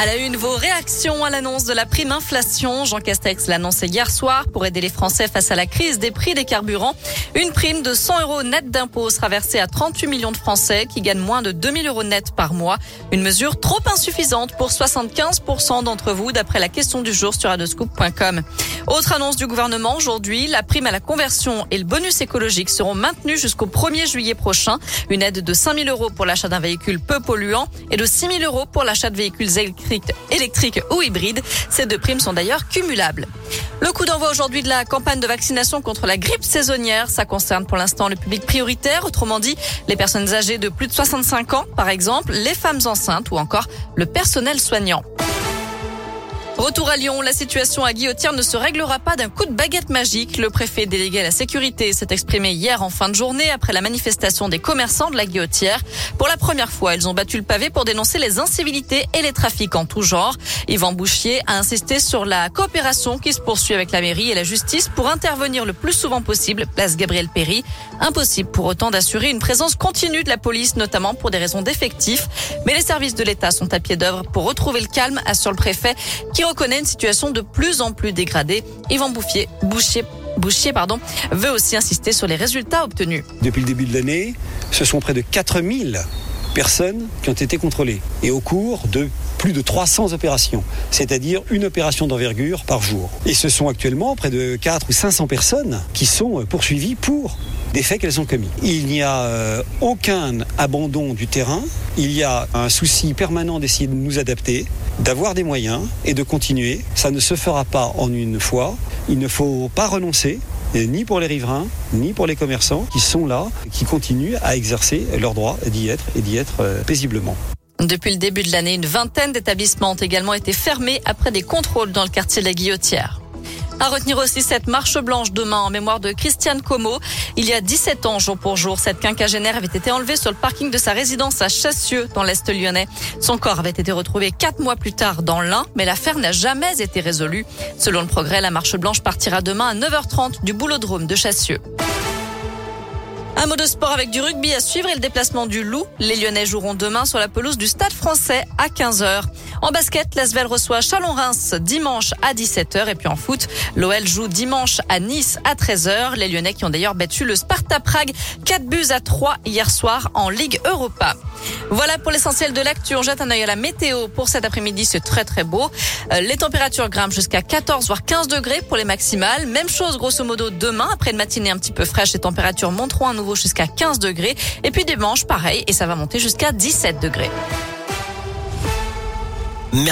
À la une, vos réactions à l'annonce de la prime inflation. Jean Castex l'annonçait hier soir pour aider les Français face à la crise des prix des carburants. Une prime de 100 euros net d'impôt sera versée à 38 millions de Français qui gagnent moins de 2000 euros net par mois. Une mesure trop insuffisante pour 75% d'entre vous d'après la question du jour sur adoscoop.com. Autre annonce du gouvernement aujourd'hui, la prime à la conversion et le bonus écologique seront maintenus jusqu'au 1er juillet prochain. Une aide de 5000 euros pour l'achat d'un véhicule peu polluant et de 6000 euros pour l'achat de véhicules électriques électrique ou hybride. Ces deux primes sont d'ailleurs cumulables. Le coup d'envoi aujourd'hui de la campagne de vaccination contre la grippe saisonnière, ça concerne pour l'instant le public prioritaire, autrement dit les personnes âgées de plus de 65 ans par exemple, les femmes enceintes ou encore le personnel soignant. Retour à Lyon, la situation à Guillotière ne se réglera pas d'un coup de baguette magique. Le préfet délégué à la sécurité s'est exprimé hier en fin de journée après la manifestation des commerçants de la Guillotière. Pour la première fois, ils ont battu le pavé pour dénoncer les incivilités et les trafics en tout genre. Yvan Bouchier a insisté sur la coopération qui se poursuit avec la mairie et la justice pour intervenir le plus souvent possible, place Gabriel Péry. Impossible pour autant d'assurer une présence continue de la police, notamment pour des raisons d'effectifs. Mais les services de l'État sont à pied d'œuvre pour retrouver le calme, assure le préfet, reconnaît une situation de plus en plus dégradée. Yvan Bouffier, Bouchier, Bouchier pardon, veut aussi insister sur les résultats obtenus. Depuis le début de l'année, ce sont près de 4000 personnes qui ont été contrôlées et au cours de plus de 300 opérations, c'est-à-dire une opération d'envergure par jour. Et ce sont actuellement près de 4 ou 500 personnes qui sont poursuivies pour des faits qu'elles ont commis. Il n'y a euh, aucun abandon du terrain, il y a un souci permanent d'essayer de nous adapter, d'avoir des moyens et de continuer. Ça ne se fera pas en une fois, il ne faut pas renoncer, ni pour les riverains, ni pour les commerçants qui sont là, qui continuent à exercer leur droit d'y être et d'y être euh, paisiblement. Depuis le début de l'année, une vingtaine d'établissements ont également été fermés après des contrôles dans le quartier de la Guillotière. À retenir aussi cette marche blanche demain en mémoire de Christiane Como. Il y a 17 ans, jour pour jour, cette quinquagénaire avait été enlevée sur le parking de sa résidence à Chassieux, dans l'Est lyonnais. Son corps avait été retrouvé quatre mois plus tard dans l'Ain, mais l'affaire n'a jamais été résolue. Selon le progrès, la marche blanche partira demain à 9h30 du boulodrome de Chassieux. Un mot de sport avec du rugby à suivre et le déplacement du Loup. Les Lyonnais joueront demain sur la pelouse du Stade français à 15h. En basket, l'Asvel reçoit Chalon-Reims dimanche à 17h. Et puis en foot, l'OL joue dimanche à Nice à 13h. Les Lyonnais qui ont d'ailleurs battu le Sparta Prague 4 buts à 3 hier soir en Ligue Europa. Voilà pour l'essentiel de l'actu. On jette un œil à la météo pour cet après-midi. C'est très très beau. Euh, les températures grimpent jusqu'à 14 voire 15 degrés pour les maximales. Même chose grosso modo demain. Après une matinée un petit peu fraîche, les températures monteront à nouveau jusqu'à 15 degrés. Et puis dimanche, pareil, et ça va monter jusqu'à 17 degrés.